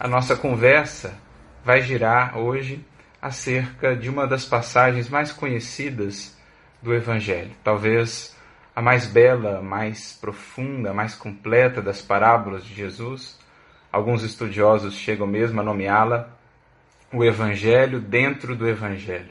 a nossa conversa vai girar hoje acerca de uma das passagens mais conhecidas do Evangelho, talvez a mais bela, mais profunda, mais completa das parábolas de Jesus. Alguns estudiosos chegam mesmo a nomeá-la o Evangelho dentro do Evangelho.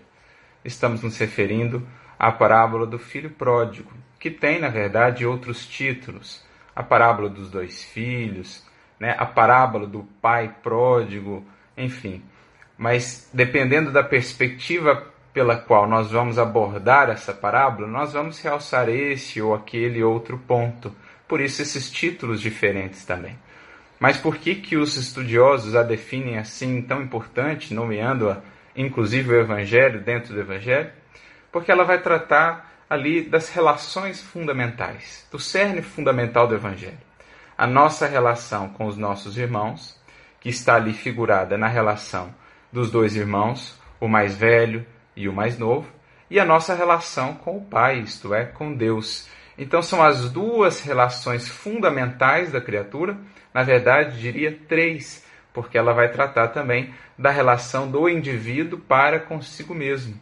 Estamos nos referindo à parábola do filho pródigo, que tem, na verdade, outros títulos. A parábola dos dois filhos, né? a parábola do pai pródigo, enfim. Mas dependendo da perspectiva pela qual nós vamos abordar essa parábola, nós vamos realçar esse ou aquele outro ponto. Por isso esses títulos diferentes também. Mas por que que os estudiosos a definem assim tão importante, nomeando-a inclusive o evangelho dentro do evangelho? Porque ela vai tratar ali das relações fundamentais, do cerne fundamental do evangelho. A nossa relação com os nossos irmãos, que está ali figurada na relação dos dois irmãos, o mais velho e o mais novo, e a nossa relação com o Pai, isto é, com Deus. Então são as duas relações fundamentais da criatura, na verdade diria três, porque ela vai tratar também da relação do indivíduo para consigo mesmo,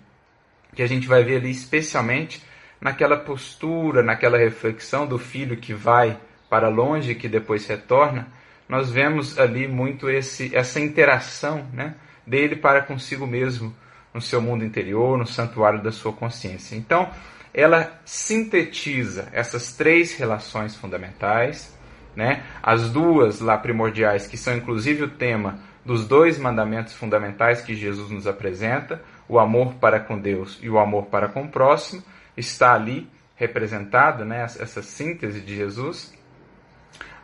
que a gente vai ver ali especialmente naquela postura, naquela reflexão do filho que vai para longe que depois retorna, nós vemos ali muito esse, essa interação né, dele para consigo mesmo, no seu mundo interior, no santuário da sua consciência. Então, ela sintetiza essas três relações fundamentais, né? As duas lá primordiais, que são inclusive o tema dos dois mandamentos fundamentais que Jesus nos apresenta, o amor para com Deus e o amor para com o próximo, está ali representado, né? Essa síntese de Jesus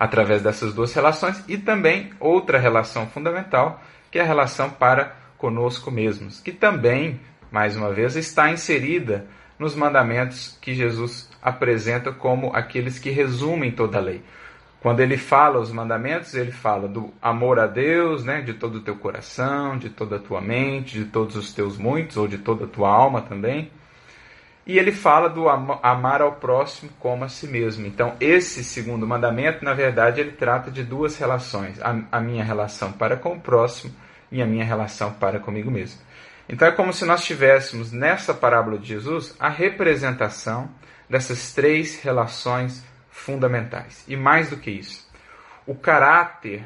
através dessas duas relações e também outra relação fundamental, que é a relação para conosco mesmos, que também, mais uma vez, está inserida nos mandamentos que Jesus apresenta como aqueles que resumem toda a lei. Quando ele fala os mandamentos, ele fala do amor a Deus, né, de todo o teu coração, de toda a tua mente, de todos os teus muitos, ou de toda a tua alma também. E ele fala do amar ao próximo como a si mesmo. Então, esse segundo mandamento, na verdade, ele trata de duas relações: a, a minha relação para com o próximo e a minha relação para comigo mesmo. Então, é como se nós tivéssemos nessa parábola de Jesus a representação dessas três relações fundamentais. E mais do que isso, o caráter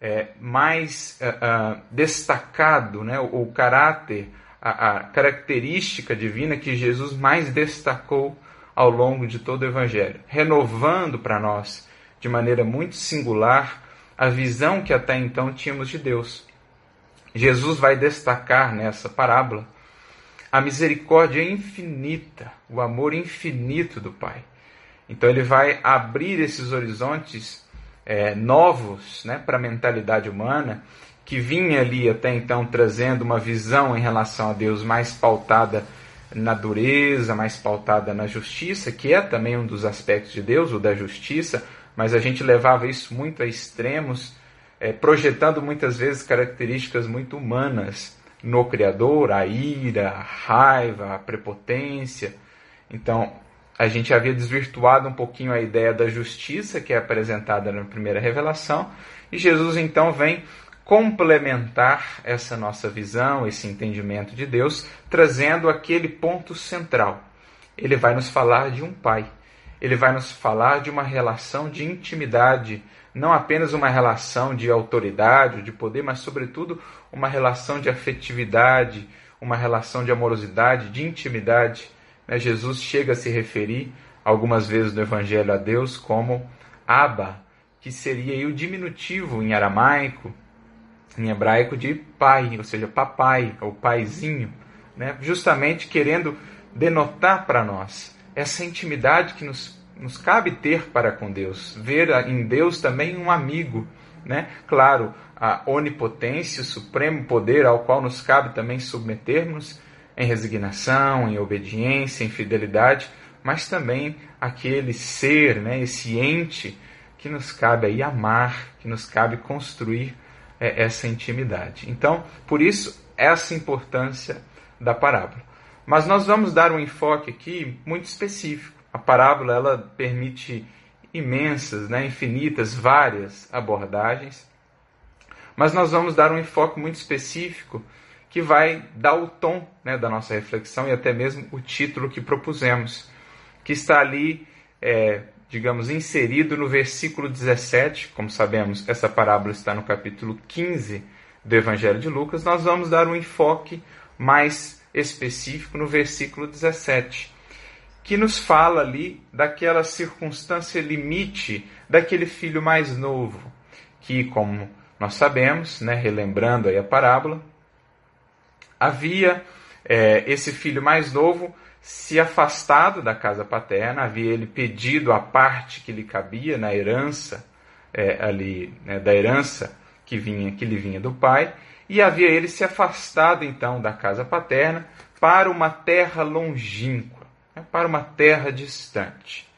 é, mais uh, uh, destacado, né, o, o caráter a, a característica divina que Jesus mais destacou ao longo de todo o Evangelho, renovando para nós, de maneira muito singular, a visão que até então tínhamos de Deus. Jesus vai destacar nessa parábola a misericórdia infinita, o amor infinito do Pai. Então ele vai abrir esses horizontes é, novos né, para a mentalidade humana que vinha ali até então trazendo uma visão em relação a Deus mais pautada na dureza, mais pautada na justiça, que é também um dos aspectos de Deus, o da justiça, mas a gente levava isso muito a extremos, é, projetando muitas vezes características muito humanas no Criador, a ira, a raiva, a prepotência. Então, a gente havia desvirtuado um pouquinho a ideia da justiça que é apresentada na primeira revelação, e Jesus então vem complementar essa nossa visão, esse entendimento de Deus, trazendo aquele ponto central. Ele vai nos falar de um pai. Ele vai nos falar de uma relação de intimidade, não apenas uma relação de autoridade, de poder, mas sobretudo uma relação de afetividade, uma relação de amorosidade, de intimidade. Né? Jesus chega a se referir algumas vezes no Evangelho a Deus como Abba, que seria o diminutivo em aramaico, em hebraico de pai, ou seja, papai ou paizinho, né? justamente querendo denotar para nós essa intimidade que nos, nos cabe ter para com Deus, ver em Deus também um amigo, né? Claro, a onipotência, o supremo poder ao qual nos cabe também submetermos em resignação, em obediência, em fidelidade, mas também aquele ser, né, esse ente que nos cabe aí amar, que nos cabe construir é, essa intimidade. Então, por isso, essa importância da parábola. Mas nós vamos dar um enfoque aqui muito específico. A parábola ela permite imensas, né, infinitas, várias abordagens. Mas nós vamos dar um enfoque muito específico que vai dar o tom né, da nossa reflexão e até mesmo o título que propusemos, que está ali, é, digamos, inserido no versículo 17. Como sabemos, essa parábola está no capítulo 15 do Evangelho de Lucas. Nós vamos dar um enfoque mais específico no versículo 17, que nos fala ali daquela circunstância limite daquele filho mais novo, que, como nós sabemos, né, relembrando aí a parábola, havia é, esse filho mais novo se afastado da casa paterna, havia ele pedido a parte que lhe cabia na herança é, ali né, da herança que vinha que lhe vinha do pai, e havia ele se afastado então da casa paterna para uma terra longínqua, né, para uma terra distante.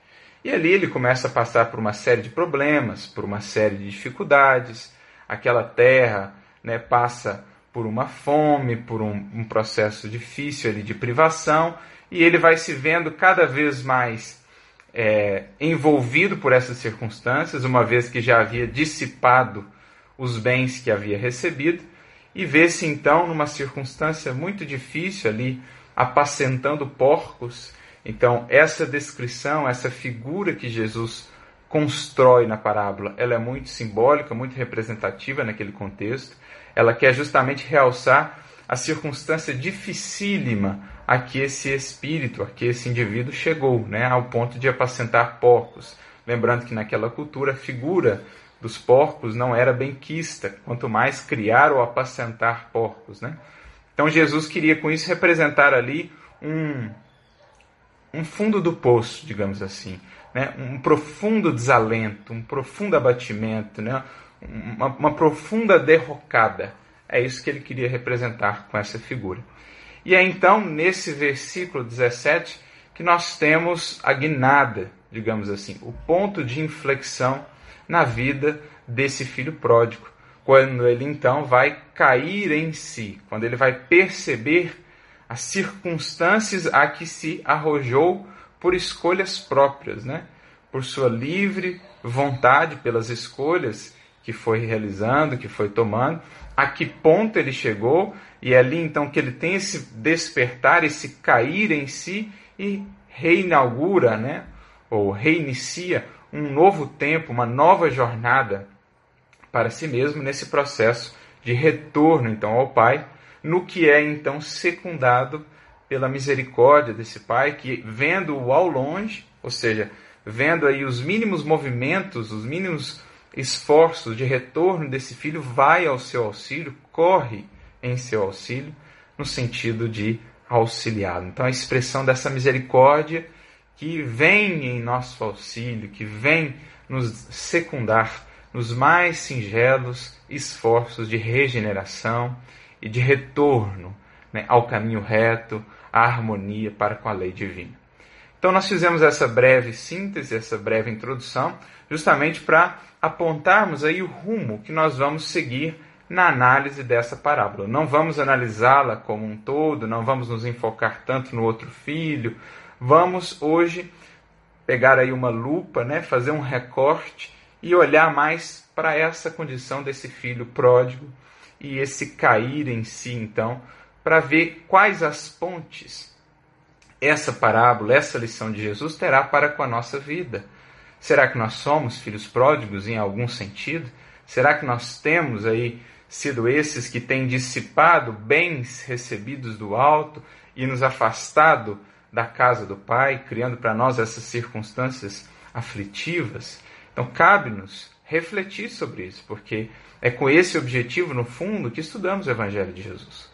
E ali ele começa a passar por uma série de problemas, por uma série de dificuldades. Aquela terra né, passa por uma fome, por um, um processo difícil ali de privação, e ele vai se vendo cada vez mais é, envolvido por essas circunstâncias, uma vez que já havia dissipado os bens que havia recebido, e vê-se então numa circunstância muito difícil ali, apacentando porcos. Então, essa descrição, essa figura que Jesus constrói na parábola, ela é muito simbólica, muito representativa naquele contexto ela quer justamente realçar a circunstância dificílima a que esse espírito, a que esse indivíduo chegou, né, ao ponto de apacentar porcos. Lembrando que naquela cultura a figura dos porcos não era bem quista, quanto mais criar ou apacentar porcos. Né? Então Jesus queria com isso representar ali um, um fundo do poço, digamos assim, né? um profundo desalento, um profundo abatimento, né? uma, uma profunda derrocada. É isso que ele queria representar com essa figura. E é então, nesse versículo 17, que nós temos a guinada, digamos assim, o ponto de inflexão na vida desse filho pródigo. Quando ele então vai cair em si, quando ele vai perceber as circunstâncias a que se arrojou por escolhas próprias, né? por sua livre vontade, pelas escolhas que foi realizando, que foi tomando, a que ponto ele chegou, e é ali então que ele tem esse despertar, esse cair em si e reinaugura, né, ou reinicia um novo tempo, uma nova jornada para si mesmo nesse processo de retorno então ao Pai, no que é então secundado pela misericórdia desse Pai que vendo-o ao longe, ou seja, vendo aí os mínimos movimentos, os mínimos esforços de retorno desse filho, vai ao seu auxílio, corre em seu auxílio, no sentido de auxiliá-lo. Então, a expressão dessa misericórdia que vem em nosso auxílio, que vem nos secundar nos mais singelos esforços de regeneração e de retorno né, ao caminho reto, à harmonia para com a lei divina. Então, nós fizemos essa breve síntese, essa breve introdução, justamente para apontarmos aí o rumo que nós vamos seguir na análise dessa parábola. Não vamos analisá-la como um todo, não vamos nos enfocar tanto no outro filho. Vamos hoje pegar aí uma lupa, né, fazer um recorte e olhar mais para essa condição desse filho pródigo e esse cair em si, então, para ver quais as pontes essa parábola, essa lição de Jesus terá para com a nossa vida. Será que nós somos filhos pródigos em algum sentido? Será que nós temos aí sido esses que têm dissipado bens recebidos do alto e nos afastado da casa do Pai, criando para nós essas circunstâncias aflitivas? Então, cabe-nos refletir sobre isso, porque é com esse objetivo, no fundo, que estudamos o Evangelho de Jesus.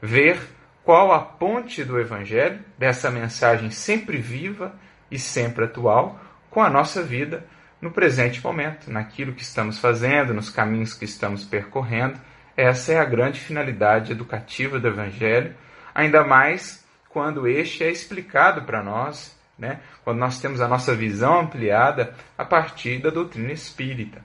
Ver qual a ponte do Evangelho, dessa mensagem sempre viva e sempre atual, com a nossa vida no presente momento, naquilo que estamos fazendo, nos caminhos que estamos percorrendo. Essa é a grande finalidade educativa do Evangelho, ainda mais quando este é explicado para nós, né? quando nós temos a nossa visão ampliada a partir da doutrina espírita,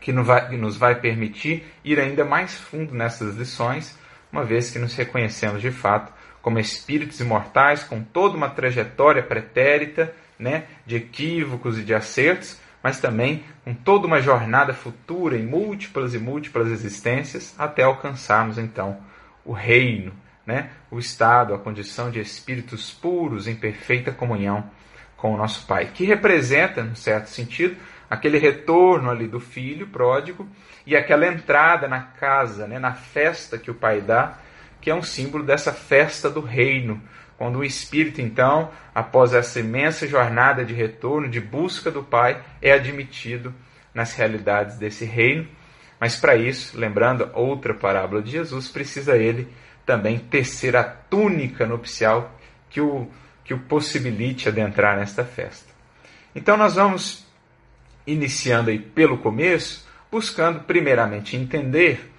que nos vai, que nos vai permitir ir ainda mais fundo nessas lições, uma vez que nos reconhecemos de fato como espíritos imortais, com toda uma trajetória pretérita né, de equívocos e de acertos, mas também com toda uma jornada futura em múltiplas e múltiplas existências até alcançarmos então o reino, né? o estado, a condição de espíritos puros em perfeita comunhão com o nosso Pai, que representa, no certo sentido, aquele retorno ali do filho pródigo e aquela entrada na casa, né, na festa que o Pai dá, que é um símbolo dessa festa do reino, quando o espírito, então, após essa imensa jornada de retorno, de busca do Pai, é admitido nas realidades desse reino. Mas para isso, lembrando outra parábola de Jesus, precisa ele também tecer a túnica nupcial que o que o possibilite adentrar nesta festa. Então nós vamos iniciando aí pelo começo, buscando primeiramente entender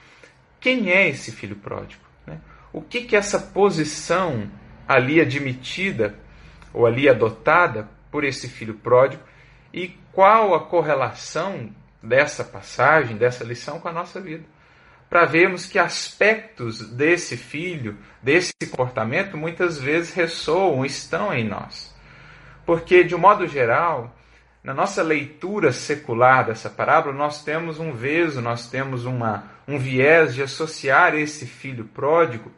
quem é esse filho pródigo. Né? O que, que essa posição ali admitida ou ali adotada por esse filho pródigo e qual a correlação dessa passagem, dessa lição com a nossa vida para vermos que aspectos desse filho, desse comportamento, muitas vezes ressoam, estão em nós. Porque, de um modo geral, na nossa leitura secular dessa parábola, nós temos um veso, nós temos uma, um viés de associar esse filho pródigo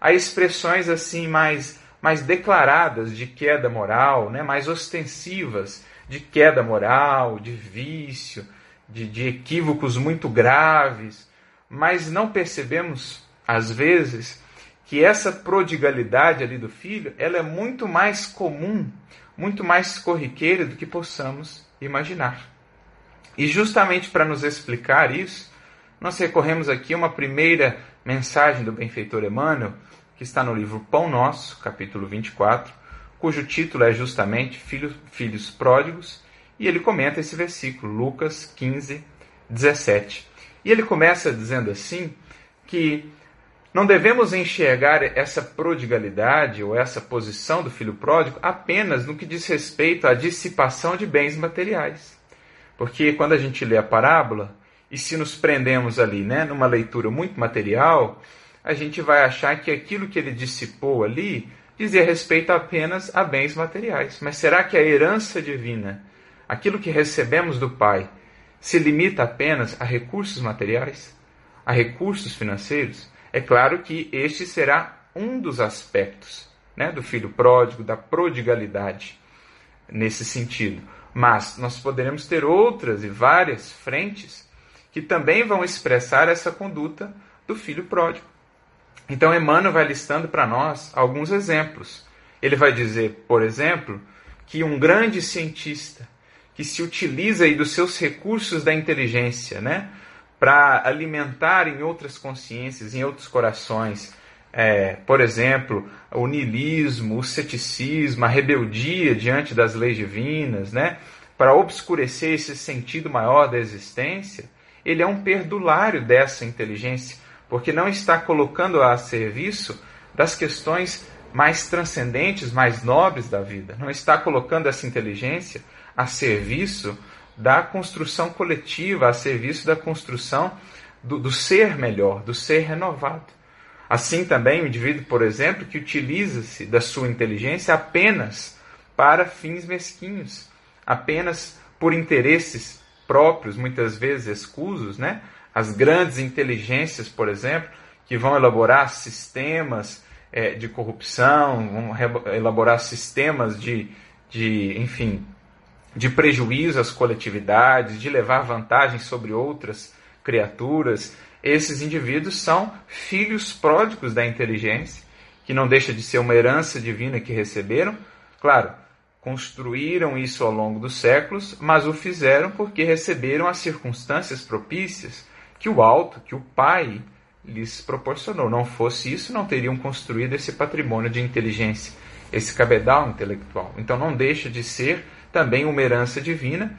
a expressões assim mais, mais declaradas de queda moral, né? mais ostensivas de queda moral, de vício, de, de equívocos muito graves mas não percebemos, às vezes, que essa prodigalidade ali do filho, ela é muito mais comum, muito mais corriqueira do que possamos imaginar. E justamente para nos explicar isso, nós recorremos aqui a uma primeira mensagem do benfeitor Emmanuel, que está no livro Pão Nosso, capítulo 24, cujo título é justamente Filhos, Filhos Pródigos, e ele comenta esse versículo, Lucas 15, 17. E ele começa dizendo assim que não devemos enxergar essa prodigalidade ou essa posição do filho pródigo apenas no que diz respeito à dissipação de bens materiais. Porque quando a gente lê a parábola, e se nos prendemos ali, né, numa leitura muito material, a gente vai achar que aquilo que ele dissipou ali dizia respeito apenas a bens materiais. Mas será que a herança divina, aquilo que recebemos do Pai, se limita apenas a recursos materiais, a recursos financeiros, é claro que este será um dos aspectos né, do filho pródigo, da prodigalidade, nesse sentido. Mas nós poderemos ter outras e várias frentes que também vão expressar essa conduta do filho pródigo. Então, Emmanuel vai listando para nós alguns exemplos. Ele vai dizer, por exemplo, que um grande cientista que se utiliza aí dos seus recursos da inteligência, né? Para alimentar em outras consciências, em outros corações, é, por exemplo, o niilismo, o ceticismo, a rebeldia diante das leis divinas, né? Para obscurecer esse sentido maior da existência, ele é um perdulário dessa inteligência, porque não está colocando a serviço das questões mais transcendentes, mais nobres da vida. Não está colocando essa inteligência a serviço da construção coletiva, a serviço da construção do, do ser melhor, do ser renovado. Assim também o indivíduo, por exemplo, que utiliza-se da sua inteligência apenas para fins mesquinhos, apenas por interesses próprios, muitas vezes escusos, né? As grandes inteligências, por exemplo, que vão elaborar sistemas é, de corrupção, vão elaborar sistemas de, de enfim, de prejuízo às coletividades, de levar vantagem sobre outras criaturas, esses indivíduos são filhos pródigos da inteligência, que não deixa de ser uma herança divina que receberam. Claro, construíram isso ao longo dos séculos, mas o fizeram porque receberam as circunstâncias propícias que o alto, que o Pai lhes proporcionou. Não fosse isso, não teriam construído esse patrimônio de inteligência, esse cabedal intelectual. Então não deixa de ser também uma herança divina,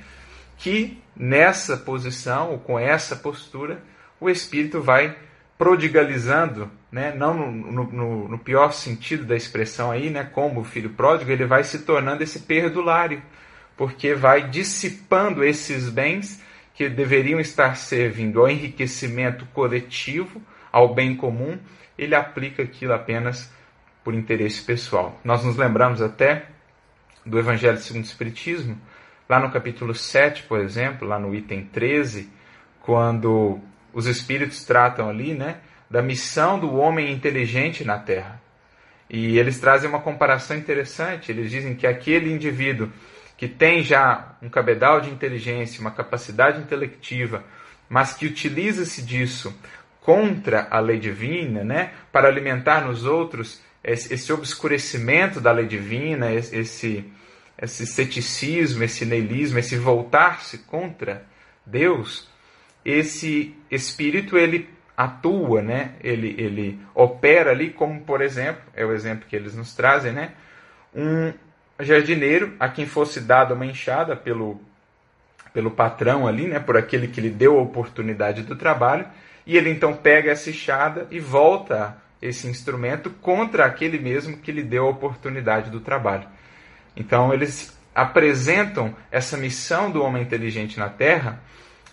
que nessa posição, ou com essa postura, o espírito vai prodigalizando, né? não no, no, no, pior sentido da expressão aí, né? como o filho pródigo, ele vai se tornando esse perdulário, porque vai dissipando esses bens que deveriam estar servindo ao enriquecimento coletivo, ao bem comum, ele aplica aquilo apenas por interesse pessoal. Nós nos lembramos até do Evangelho segundo o Espiritismo, Lá no capítulo 7, por exemplo, lá no item 13, quando os espíritos tratam ali, né, da missão do homem inteligente na Terra. E eles trazem uma comparação interessante. Eles dizem que aquele indivíduo que tem já um cabedal de inteligência, uma capacidade intelectiva, mas que utiliza-se disso contra a lei divina, né, para alimentar nos outros esse obscurecimento da lei divina, esse, esse ceticismo, esse neilismo, esse voltar-se contra Deus, esse espírito ele atua, né? Ele, ele opera ali como, por exemplo, é o exemplo que eles nos trazem, né? Um jardineiro a quem fosse dada uma enxada pelo pelo patrão ali, né? Por aquele que lhe deu a oportunidade do trabalho, e ele então pega essa enxada e volta esse instrumento contra aquele mesmo que lhe deu a oportunidade do trabalho. Então eles apresentam essa missão do homem inteligente na Terra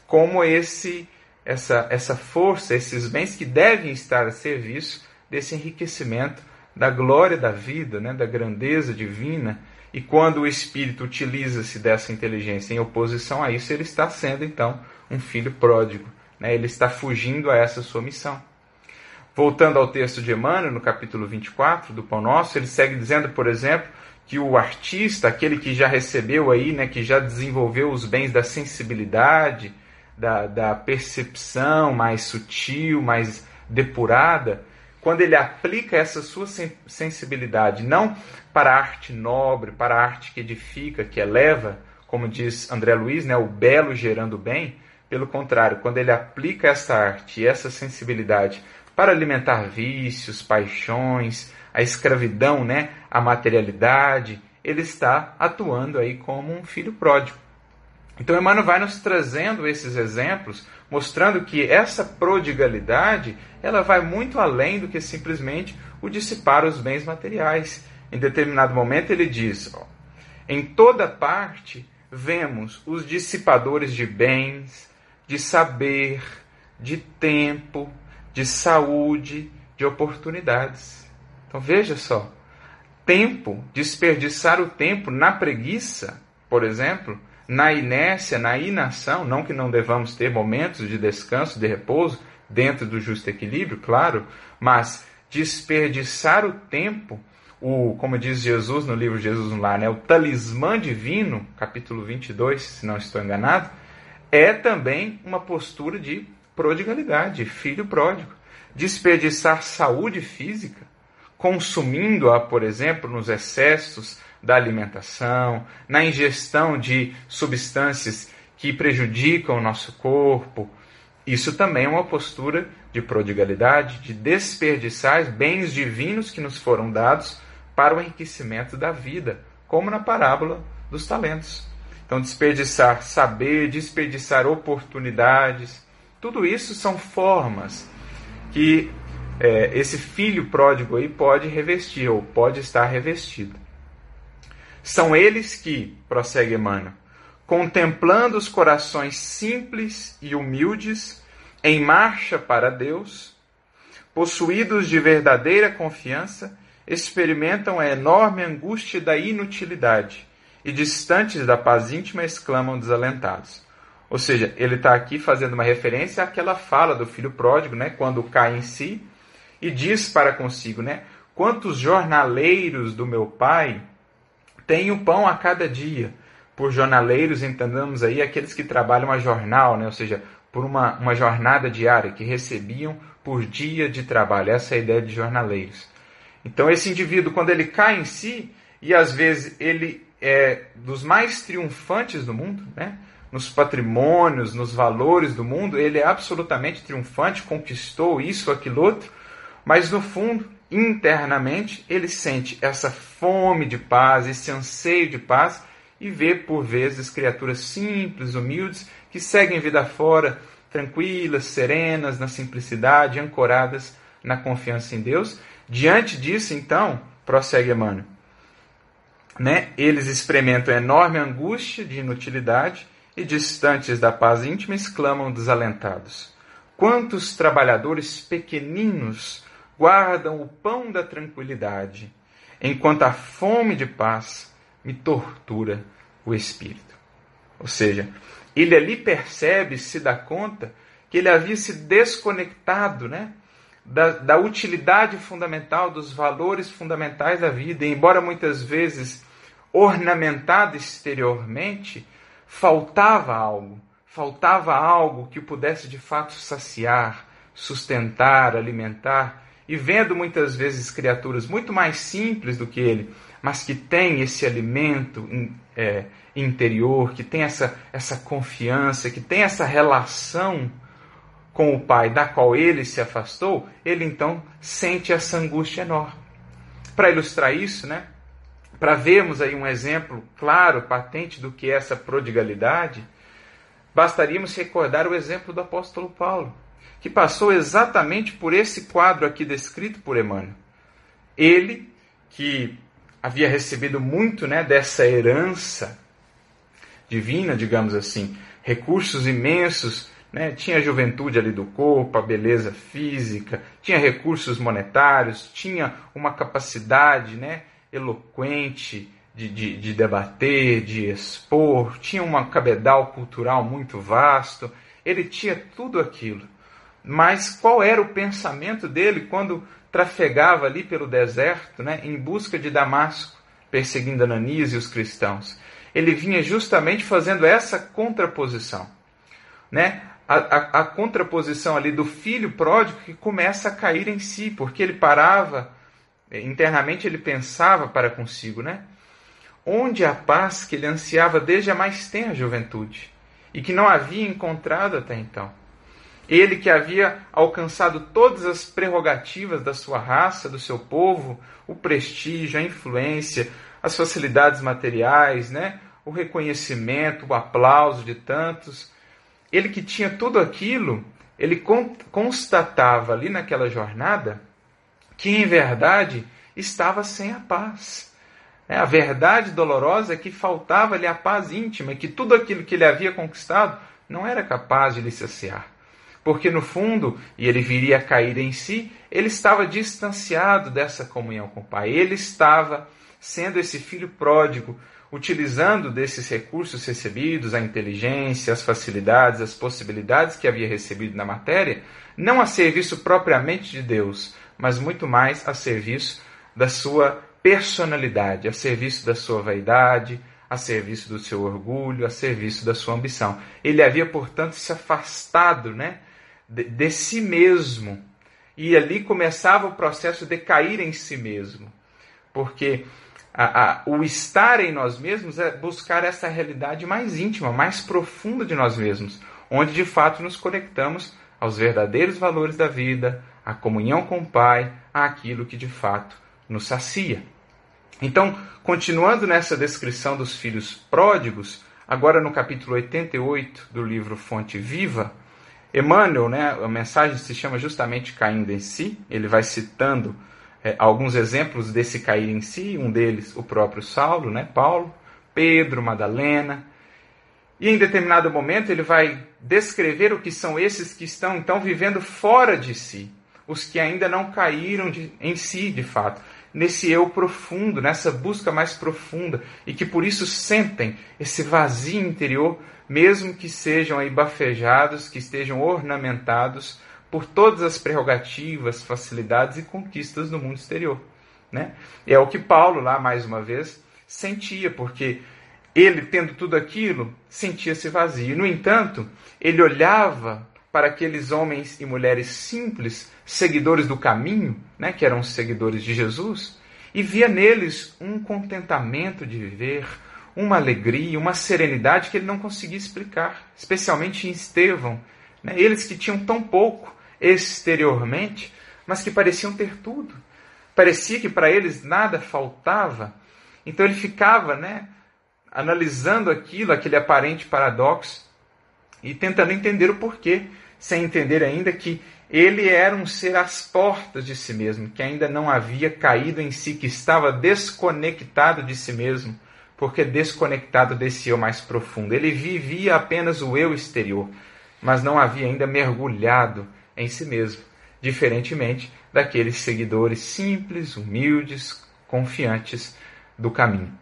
como esse essa, essa força, esses bens que devem estar a serviço desse enriquecimento da glória da vida, né, da grandeza divina. E quando o espírito utiliza-se dessa inteligência em oposição a isso, ele está sendo então um filho pródigo. Né? Ele está fugindo a essa sua missão. Voltando ao texto de Emmanuel, no capítulo 24 do Pão Nosso, ele segue dizendo, por exemplo, que o artista, aquele que já recebeu aí, né, que já desenvolveu os bens da sensibilidade, da, da percepção mais sutil, mais depurada, quando ele aplica essa sua sensibilidade não para a arte nobre, para a arte que edifica, que eleva, como diz André Luiz, né, o belo gerando bem, pelo contrário, quando ele aplica essa arte e essa sensibilidade para alimentar vícios, paixões, a escravidão, né, a materialidade, ele está atuando aí como um filho pródigo. Então, Emmanuel vai nos trazendo esses exemplos, mostrando que essa prodigalidade ela vai muito além do que simplesmente o dissipar os bens materiais. Em determinado momento, ele diz: ó, em toda parte vemos os dissipadores de bens, de saber, de tempo, de saúde, de oportunidades. Então veja só: tempo, desperdiçar o tempo na preguiça, por exemplo, na inércia, na inação, não que não devamos ter momentos de descanso, de repouso, dentro do justo equilíbrio, claro, mas desperdiçar o tempo, o, como diz Jesus no livro Jesus lá, né, o talismã divino, capítulo 22, se não estou enganado, é também uma postura de prodigalidade, filho pródigo. Desperdiçar saúde física, consumindo-a, por exemplo, nos excessos da alimentação, na ingestão de substâncias que prejudicam o nosso corpo. Isso também é uma postura de prodigalidade, de desperdiçar bens divinos que nos foram dados para o enriquecimento da vida, como na parábola dos talentos. Então, desperdiçar saber, desperdiçar oportunidades, tudo isso são formas que é, esse filho pródigo aí pode revestir ou pode estar revestido. São eles que, prossegue Emmanuel, contemplando os corações simples e humildes, em marcha para Deus, possuídos de verdadeira confiança, experimentam a enorme angústia da inutilidade e, distantes da paz íntima, exclamam desalentados. Ou seja, ele está aqui fazendo uma referência àquela fala do filho pródigo, né, quando cai em si, e diz para consigo, né, quantos jornaleiros do meu pai tenho pão a cada dia. Por jornaleiros, entendamos aí aqueles que trabalham a jornal, né? ou seja, por uma, uma jornada diária, que recebiam por dia de trabalho. Essa é a ideia de jornaleiros. Então, esse indivíduo, quando ele cai em si, e às vezes ele é dos mais triunfantes do mundo, né? Nos patrimônios, nos valores do mundo, ele é absolutamente triunfante, conquistou isso, aquilo outro, mas no fundo internamente ele sente essa fome de paz, esse anseio de paz e vê por vezes criaturas simples, humildes, que seguem vida fora, tranquilas, serenas, na simplicidade, ancoradas na confiança em Deus. Diante disso, então, prossegue Emmanuel, né? eles experimentam enorme angústia de inutilidade e, distantes da paz íntima, exclamam desalentados: Quantos trabalhadores pequeninos guardam o pão da tranquilidade, enquanto a fome de paz me tortura o espírito. Ou seja, ele ali percebe, se dá conta, que ele havia se desconectado né, da, da utilidade fundamental, dos valores fundamentais da vida. E, embora muitas vezes ornamentado exteriormente, faltava algo. Faltava algo que o pudesse de fato saciar, sustentar, alimentar. E vendo muitas vezes criaturas muito mais simples do que ele, mas que têm esse alimento é, interior, que tem essa, essa confiança, que tem essa relação com o Pai da qual ele se afastou, ele então sente essa angústia enorme. Para ilustrar isso, né, para vermos aí um exemplo claro, patente do que é essa prodigalidade, bastaríamos recordar o exemplo do apóstolo Paulo, que passou exatamente por esse quadro aqui descrito por Emmanuel. Ele, que havia recebido muito né, dessa herança divina, digamos assim, recursos imensos, né? tinha a juventude ali do corpo, a beleza física, tinha recursos monetários, tinha uma capacidade né, eloquente de, de, de debater, de expor, tinha um cabedal cultural muito vasto, ele tinha tudo aquilo. Mas qual era o pensamento dele quando trafegava ali pelo deserto, né, em busca de Damasco, perseguindo Ananias e os cristãos? ele vinha justamente fazendo essa contraposição. Né? A, a, a, contraposição ali do filho pródigo que começa a cair em si, porque ele parava, internamente ele pensava para consigo, né? Onde a paz que ele ansiava desde a mais tenra juventude e que não havia encontrado até então. Ele que havia alcançado todas as prerrogativas da sua raça, do seu povo, o prestígio, a influência, as facilidades materiais, né? o reconhecimento, o aplauso de tantos. Ele que tinha tudo aquilo, ele constatava ali naquela jornada que em verdade estava sem a paz. É, a verdade dolorosa é que faltava-lhe a paz íntima que tudo aquilo que ele havia conquistado não era capaz de lhe saciar. Porque no fundo, e ele viria a cair em si, ele estava distanciado dessa comunhão com o Pai. Ele estava sendo esse filho pródigo, utilizando desses recursos recebidos, a inteligência, as facilidades, as possibilidades que havia recebido na matéria, não a serviço propriamente de Deus, mas muito mais a serviço da sua personalidade, a serviço da sua vaidade, a serviço do seu orgulho, a serviço da sua ambição. Ele havia, portanto, se afastado né, de, de si mesmo. E ali começava o processo de cair em si mesmo. Porque a, a, o estar em nós mesmos é buscar essa realidade mais íntima, mais profunda de nós mesmos, onde de fato nos conectamos aos verdadeiros valores da vida, à comunhão com o Pai, àquilo que de fato nos sacia. Então, continuando nessa descrição dos filhos pródigos, agora no capítulo 88 do livro Fonte Viva, Emmanuel, né, a mensagem se chama justamente Caindo em Si, ele vai citando é, alguns exemplos desse cair em si, um deles o próprio Saulo, né, Paulo, Pedro, Madalena. E em determinado momento ele vai descrever o que são esses que estão então vivendo fora de si, os que ainda não caíram de, em si de fato, nesse eu profundo, nessa busca mais profunda e que por isso sentem esse vazio interior, mesmo que sejam aí bafejados, que estejam ornamentados por todas as prerrogativas, facilidades e conquistas do mundo exterior. Né? E é o que Paulo, lá mais uma vez, sentia, porque ele, tendo tudo aquilo, sentia-se vazio. No entanto, ele olhava para aqueles homens e mulheres simples, seguidores do caminho, né, que eram seguidores de Jesus, e via neles um contentamento de viver, uma alegria, uma serenidade que ele não conseguia explicar, especialmente em Estevão. Né, eles que tinham tão pouco, exteriormente, mas que pareciam ter tudo. Parecia que para eles nada faltava. Então ele ficava, né, analisando aquilo, aquele aparente paradoxo e tentando entender o porquê, sem entender ainda que ele era um ser às portas de si mesmo, que ainda não havia caído em si, que estava desconectado de si mesmo, porque desconectado desse eu mais profundo. Ele vivia apenas o eu exterior, mas não havia ainda mergulhado em si mesmo, diferentemente daqueles seguidores simples, humildes, confiantes do caminho.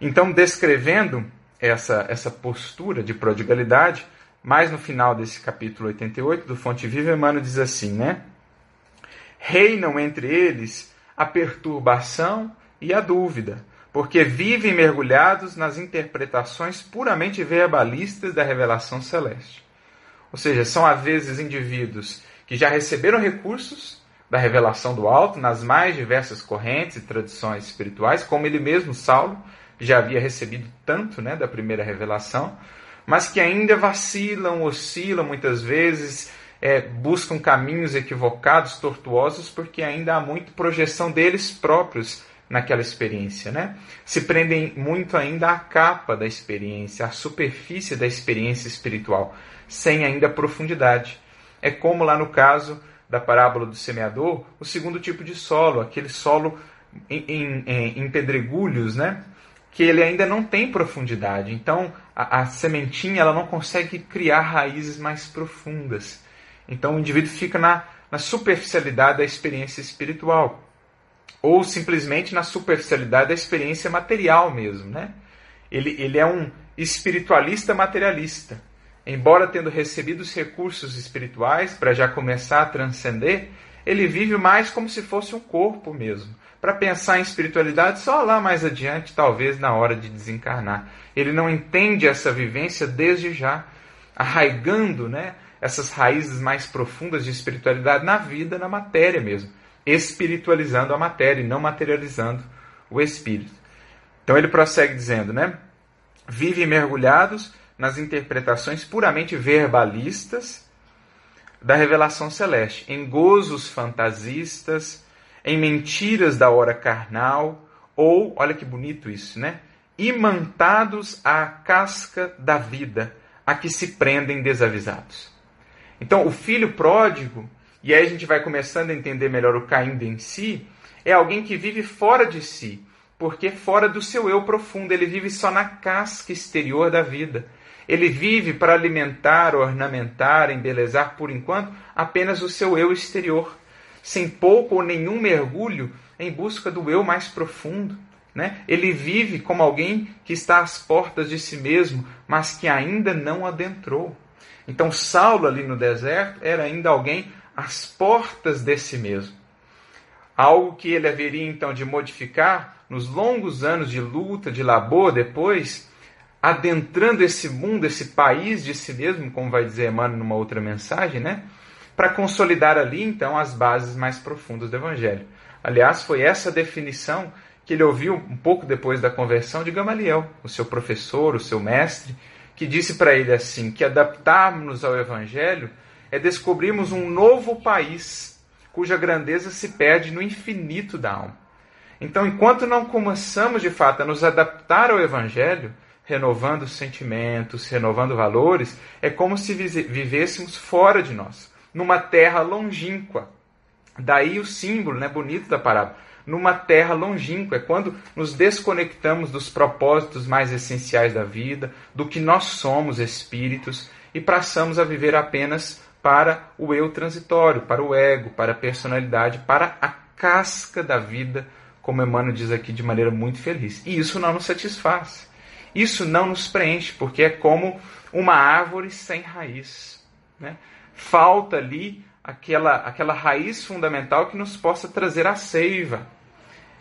Então, descrevendo essa, essa postura de prodigalidade, mais no final desse capítulo 88 do Fonte Viva, Emmanuel diz assim, né? Reinam entre eles a perturbação e a dúvida, porque vivem mergulhados nas interpretações puramente verbalistas da revelação celeste. Ou seja, são às vezes indivíduos que já receberam recursos da revelação do alto nas mais diversas correntes e tradições espirituais, como ele mesmo, Saulo, já havia recebido tanto né, da primeira revelação, mas que ainda vacilam, oscilam muitas vezes, é, buscam caminhos equivocados, tortuosos, porque ainda há muito projeção deles próprios naquela experiência, né? Se prendem muito ainda à capa da experiência, à superfície da experiência espiritual, sem ainda profundidade. É como lá no caso da parábola do semeador, o segundo tipo de solo, aquele solo em, em, em pedregulhos, né? que ele ainda não tem profundidade. Então, a, a, sementinha ela não consegue criar raízes mais profundas. Então, o indivíduo fica na, na superficialidade da experiência espiritual. Ou simplesmente na superficialidade da experiência material mesmo. Né? Ele, ele é um espiritualista materialista. Embora tendo recebido os recursos espirituais para já começar a transcender, ele vive mais como se fosse um corpo mesmo para pensar em espiritualidade só lá mais adiante, talvez na hora de desencarnar. Ele não entende essa vivência desde já, arraigando né, essas raízes mais profundas de espiritualidade na vida, na matéria mesmo, espiritualizando a matéria e não materializando o espírito. Então ele prossegue dizendo, né? Vivem mergulhados nas interpretações puramente verbalistas da revelação celeste, em gozos fantasistas, em mentiras da hora carnal, ou, olha que bonito isso, né? Imantados à casca da vida, a que se prendem desavisados. Então, o filho pródigo, e aí a gente vai começando a entender melhor o Caim em si, é alguém que vive fora de si, porque fora do seu eu profundo, ele vive só na casca exterior da vida. Ele vive para alimentar, ornamentar, embelezar por enquanto apenas o seu eu exterior sem pouco ou nenhum mergulho em busca do eu mais profundo. Né? Ele vive como alguém que está às portas de si mesmo, mas que ainda não adentrou. Então, Saulo, ali no deserto, era ainda alguém às portas de si mesmo. Algo que ele haveria então de modificar nos longos anos de luta, de labor depois, adentrando esse mundo, esse país de si mesmo, como vai dizer Emmanuel numa outra mensagem, né? para consolidar ali então as bases mais profundas do Evangelho. Aliás, foi essa definição que ele ouviu um pouco depois da conversão de Gamaliel, o seu professor, o seu mestre, que disse para ele assim: que adaptarmos ao Evangelho é descobrirmos um novo país cuja grandeza se perde no infinito da alma. Então, enquanto não começamos de fato a nos adaptar ao Evangelho, renovando sentimentos, renovando valores, é como se vivêssemos fora de nós numa terra longínqua. Daí o símbolo né, bonito da parábola. Numa terra longínqua, é quando nos desconectamos dos propósitos mais essenciais da vida, do que nós somos espíritos, e passamos a viver apenas para o eu transitório, para o ego, para a personalidade, para a casca da vida, como Emmanuel diz aqui de maneira muito feliz. E isso não nos satisfaz. Isso não nos preenche, porque é como uma árvore sem raiz. Né? falta ali aquela, aquela raiz fundamental que nos possa trazer a seiva.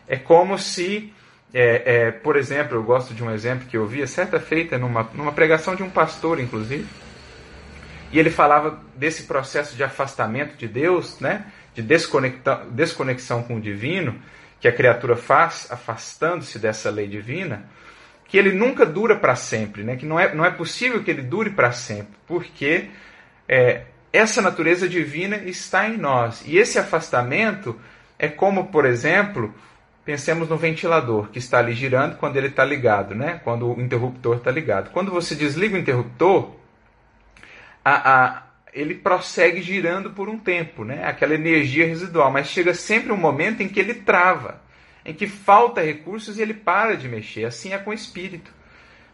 É como se, é, é, por exemplo, eu gosto de um exemplo que eu vi certa feita numa, numa pregação de um pastor, inclusive, e ele falava desse processo de afastamento de Deus, né, de desconexão com o divino, que a criatura faz, afastando-se dessa lei divina, que ele nunca dura para sempre, né, que não é, não é possível que ele dure para sempre, porque é, essa natureza divina está em nós. E esse afastamento é como, por exemplo, pensemos no ventilador que está ali girando quando ele está ligado, né? quando o interruptor está ligado. Quando você desliga o interruptor, a, a, ele prossegue girando por um tempo, né? aquela energia residual, mas chega sempre um momento em que ele trava, em que falta recursos e ele para de mexer. Assim é com o espírito.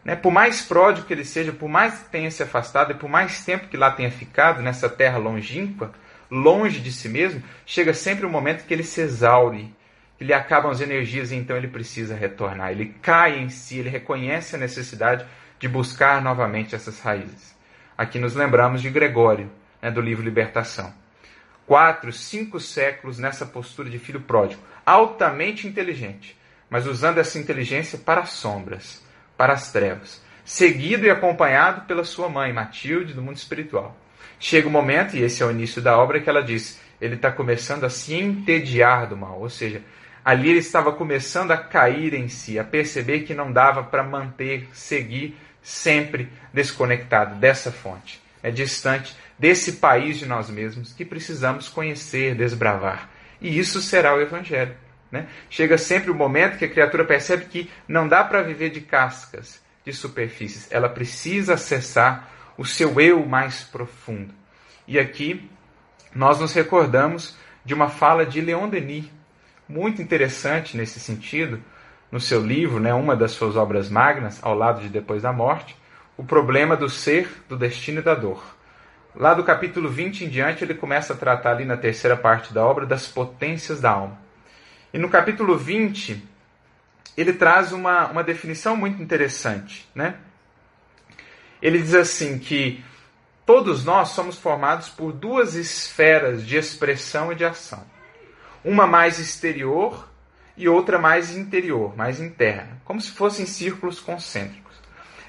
Né? Por mais pródigo que ele seja, por mais que tenha se afastado e por mais tempo que lá tenha ficado, nessa terra longínqua, longe de si mesmo, chega sempre um momento que ele se exaure, que lhe acabam as energias e então ele precisa retornar. Ele cai em si, ele reconhece a necessidade de buscar novamente essas raízes. Aqui nos lembramos de Gregório, né, do livro Libertação. Quatro, cinco séculos nessa postura de filho pródigo, altamente inteligente, mas usando essa inteligência para as sombras, para as trevas, seguido e acompanhado pela sua mãe, Matilde, do mundo espiritual. Chega o um momento, e esse é o início da obra, que ela diz: ele está começando a se entediar do mal, ou seja, ali ele estava começando a cair em si, a perceber que não dava para manter, seguir sempre desconectado dessa fonte, é distante desse país de nós mesmos que precisamos conhecer, desbravar. E isso será o Evangelho. Né? Chega sempre o momento que a criatura percebe que não dá para viver de cascas, de superfícies, ela precisa acessar o seu eu mais profundo. E aqui nós nos recordamos de uma fala de Leon Denis, muito interessante nesse sentido, no seu livro, né, uma das suas obras magnas, ao lado de Depois da Morte, o problema do ser, do destino e da dor. Lá do capítulo 20 em diante, ele começa a tratar ali na terceira parte da obra das potências da alma. E no capítulo 20, ele traz uma, uma definição muito interessante. Né? Ele diz assim que todos nós somos formados por duas esferas de expressão e de ação uma mais exterior e outra mais interior, mais interna, como se fossem círculos concêntricos.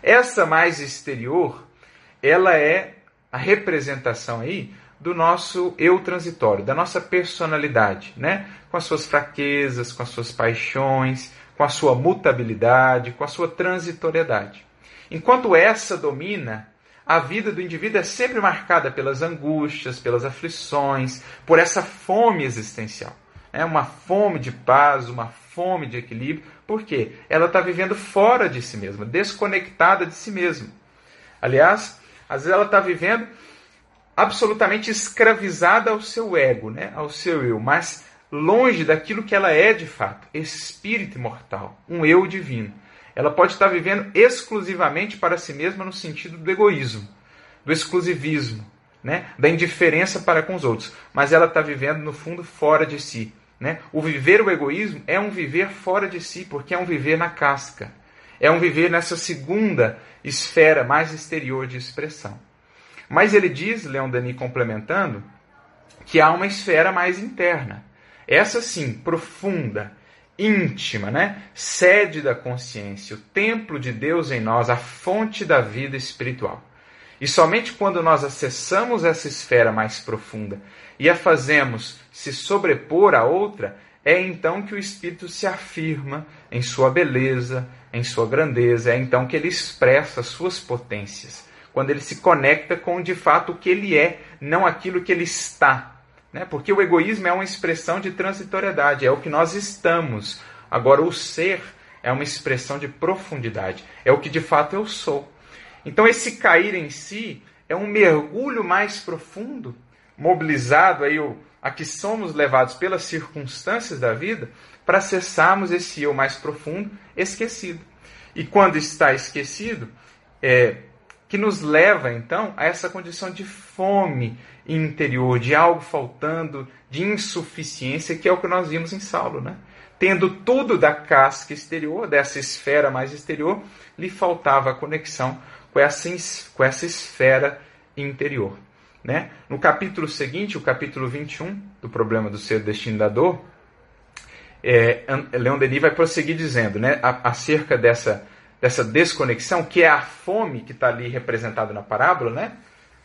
Essa mais exterior, ela é a representação aí do nosso eu transitório, da nossa personalidade, né? Com as suas fraquezas, com as suas paixões, com a sua mutabilidade, com a sua transitoriedade. Enquanto essa domina, a vida do indivíduo é sempre marcada pelas angústias, pelas aflições, por essa fome existencial é uma fome de paz, uma fome de equilíbrio. Por quê? Ela está vivendo fora de si mesma, desconectada de si mesma. Aliás, às vezes ela está vivendo absolutamente escravizada ao seu ego, né? ao seu eu, mas longe daquilo que ela é de fato, espírito imortal, um eu divino. Ela pode estar vivendo exclusivamente para si mesma no sentido do egoísmo, do exclusivismo, né? da indiferença para com os outros, mas ela está vivendo no fundo fora de si, né? O viver o egoísmo é um viver fora de si, porque é um viver na casca. É um viver nessa segunda esfera mais exterior de expressão. Mas ele diz, Leon Denis complementando, que há uma esfera mais interna. Essa sim, profunda, íntima, né? sede da consciência, o templo de Deus em nós, a fonte da vida espiritual. E somente quando nós acessamos essa esfera mais profunda e a fazemos se sobrepor a outra, é então que o espírito se afirma em sua beleza, em sua grandeza, é então que ele expressa suas potências, quando ele se conecta com de fato o que ele é, não aquilo que ele está. Né? Porque o egoísmo é uma expressão de transitoriedade, é o que nós estamos. Agora, o ser é uma expressão de profundidade, é o que de fato eu sou. Então, esse cair em si é um mergulho mais profundo, mobilizado aí a que somos levados pelas circunstâncias da vida para acessarmos esse eu mais profundo, esquecido. E quando está esquecido, é, que nos leva então a essa condição de fome interior, de algo faltando, de insuficiência, que é o que nós vimos em Saulo, né? Tendo tudo da casca exterior, dessa esfera mais exterior, lhe faltava a conexão com essa, com essa esfera interior. Né? No capítulo seguinte, o capítulo 21, do problema do ser destino da dor, é, Leon Denis vai prosseguir dizendo né, acerca dessa, dessa desconexão, que é a fome que está ali representada na parábola, né?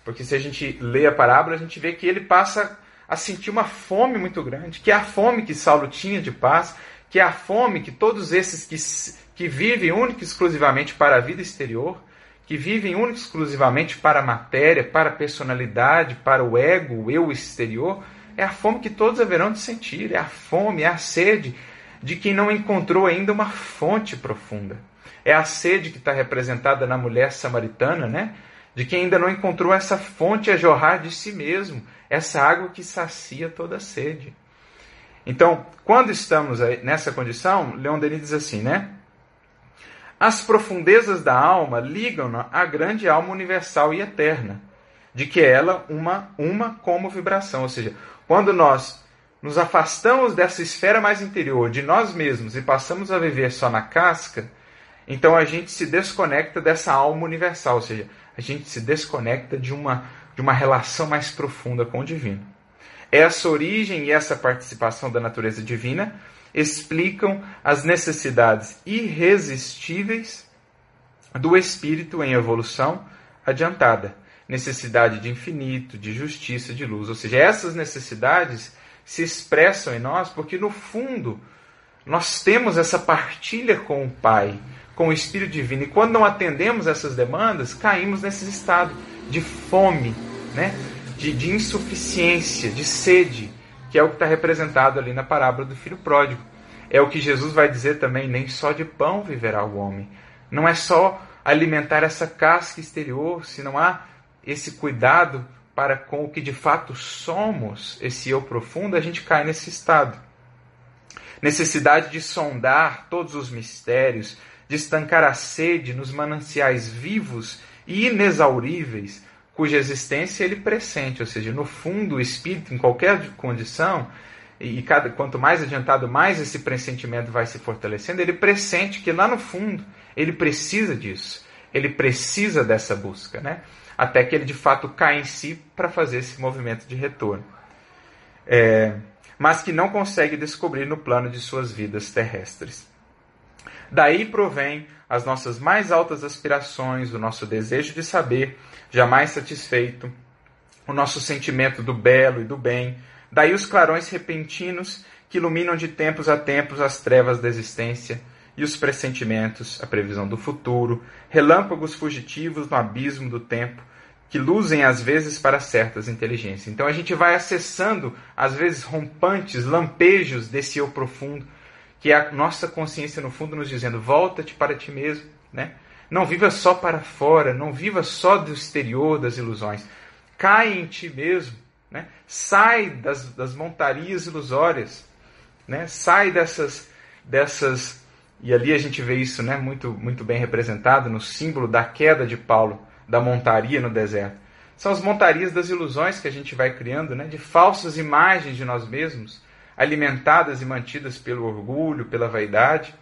porque se a gente lê a parábola, a gente vê que ele passa a sentir uma fome muito grande, que é a fome que Saulo tinha de paz, que é a fome que todos esses que, que vivem única e exclusivamente para a vida exterior, que vivem única e exclusivamente para a matéria, para a personalidade, para o ego, o eu exterior, é a fome que todos haverão de sentir, é a fome, é a sede de quem não encontrou ainda uma fonte profunda. É a sede que está representada na mulher samaritana, né? De quem ainda não encontrou essa fonte a jorrar de si mesmo, essa água que sacia toda a sede. Então, quando estamos nessa condição, Leon Denis diz assim, né? As profundezas da alma ligam-na à grande alma universal e eterna, de que ela uma uma como vibração, ou seja, quando nós nos afastamos dessa esfera mais interior de nós mesmos e passamos a viver só na casca, Então a gente se desconecta dessa alma universal, ou seja, a gente se desconecta de uma, de uma relação mais profunda com o divino. Essa origem e essa participação da natureza divina explicam as necessidades irresistíveis do espírito em evolução adiantada. Necessidade de infinito, de justiça, de luz. Ou seja, essas necessidades se expressam em nós porque, no fundo, nós temos essa partilha com o Pai, com o Espírito Divino. E quando não atendemos essas demandas, caímos nesse estado de fome, né? de, de insuficiência, de sede, que é o que está representado ali na parábola do filho pródigo. É o que Jesus vai dizer também: nem só de pão viverá o homem. Não é só alimentar essa casca exterior, se não há esse cuidado para com o que de fato somos, esse eu profundo, a gente cai nesse estado. Necessidade de sondar todos os mistérios, de estancar a sede nos mananciais vivos e inexauríveis cuja existência ele pressente, ou seja, no fundo o espírito, em qualquer condição, e cada, quanto mais adiantado, mais esse pressentimento vai se fortalecendo, ele pressente que lá no fundo ele precisa disso, ele precisa dessa busca, né? até que ele de fato cai em si para fazer esse movimento de retorno. É, mas que não consegue descobrir no plano de suas vidas terrestres. Daí provém as nossas mais altas aspirações, o nosso desejo de saber, jamais satisfeito, o nosso sentimento do belo e do bem, daí os clarões repentinos que iluminam de tempos a tempos as trevas da existência e os pressentimentos, a previsão do futuro, relâmpagos fugitivos no abismo do tempo, que luzem às vezes para certas inteligências. Então a gente vai acessando, às vezes, rompantes, lampejos desse eu profundo, que é a nossa consciência, no fundo, nos dizendo: volta-te para ti mesmo. Né? Não viva só para fora, não viva só do exterior das ilusões. Cai em ti mesmo. Né? Sai das, das montarias ilusórias. Né? Sai dessas, dessas. E ali a gente vê isso né? muito, muito bem representado no símbolo da queda de Paulo, da montaria no deserto. São as montarias das ilusões que a gente vai criando, né? de falsas imagens de nós mesmos alimentadas e mantidas pelo orgulho, pela vaidade,